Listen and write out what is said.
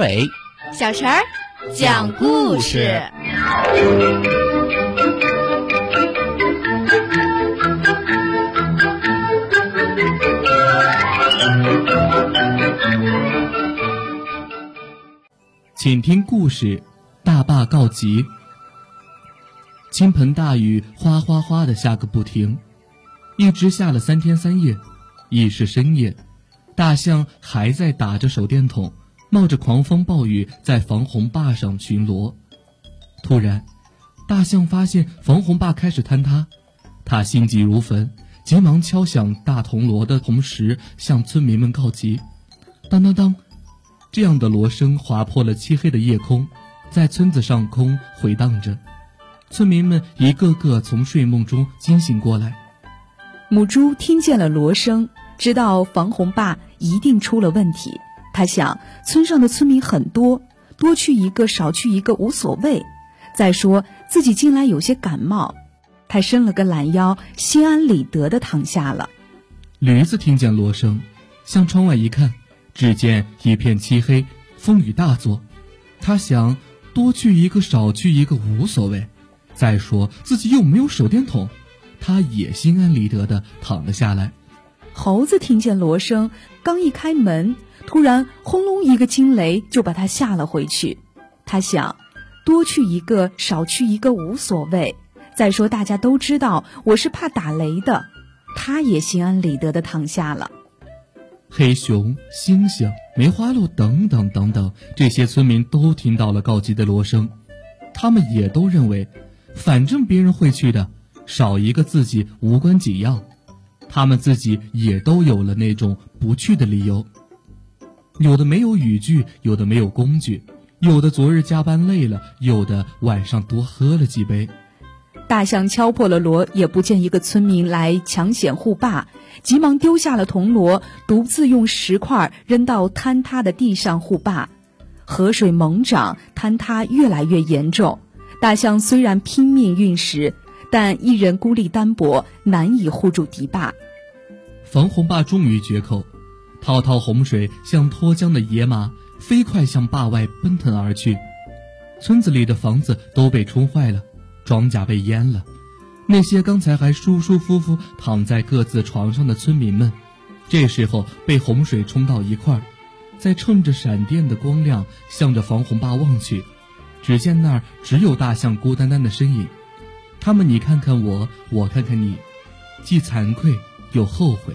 伟、小陈儿讲故事。请听故事：大坝告急。倾盆大雨哗哗哗的下个不停，一直下了三天三夜。已是深夜，大象还在打着手电筒，冒着狂风暴雨在防洪坝上巡逻。突然，大象发现防洪坝开始坍塌，他心急如焚，急忙敲响大铜锣的同时向村民们告急。当当当，这样的锣声划破了漆黑的夜空，在村子上空回荡着。村民们一个个从睡梦中惊醒过来。母猪听见了锣声。知道防洪坝一定出了问题，他想村上的村民很多，多去一个少去一个无所谓。再说自己近来有些感冒，他伸了个懒腰，心安理得的躺下了。驴子听见锣声，向窗外一看，只见一片漆黑，风雨大作。他想多去一个少去一个无所谓。再说自己又没有手电筒，他也心安理得的躺了下来。猴子听见锣声，刚一开门，突然轰隆一个惊雷，就把他吓了回去。他想，多去一个少去一个无所谓。再说大家都知道我是怕打雷的，他也心安理得的躺下了。黑熊、猩猩、梅花鹿等等等等，这些村民都听到了告急的锣声，他们也都认为，反正别人会去的，少一个自己无关紧要。他们自己也都有了那种不去的理由，有的没有雨具，有的没有工具，有的昨日加班累了，有的晚上多喝了几杯。大象敲破了锣，也不见一个村民来抢险护坝，急忙丢下了铜锣，独自用石块扔到坍塌的地上护坝。河水猛涨，坍塌越来越严重。大象虽然拼命运石。但一人孤立单薄，难以护住堤坝。防洪坝终于决口，滔滔洪水像脱缰的野马，飞快向坝外奔腾而去。村子里的房子都被冲坏了，庄稼被淹了。那些刚才还舒舒服服躺在各自床上的村民们，这时候被洪水冲到一块儿，在趁着闪电的光亮，向着防洪坝望去，只见那儿只有大象孤单单的身影。他们，你看看我，我看看你，既惭愧又后悔。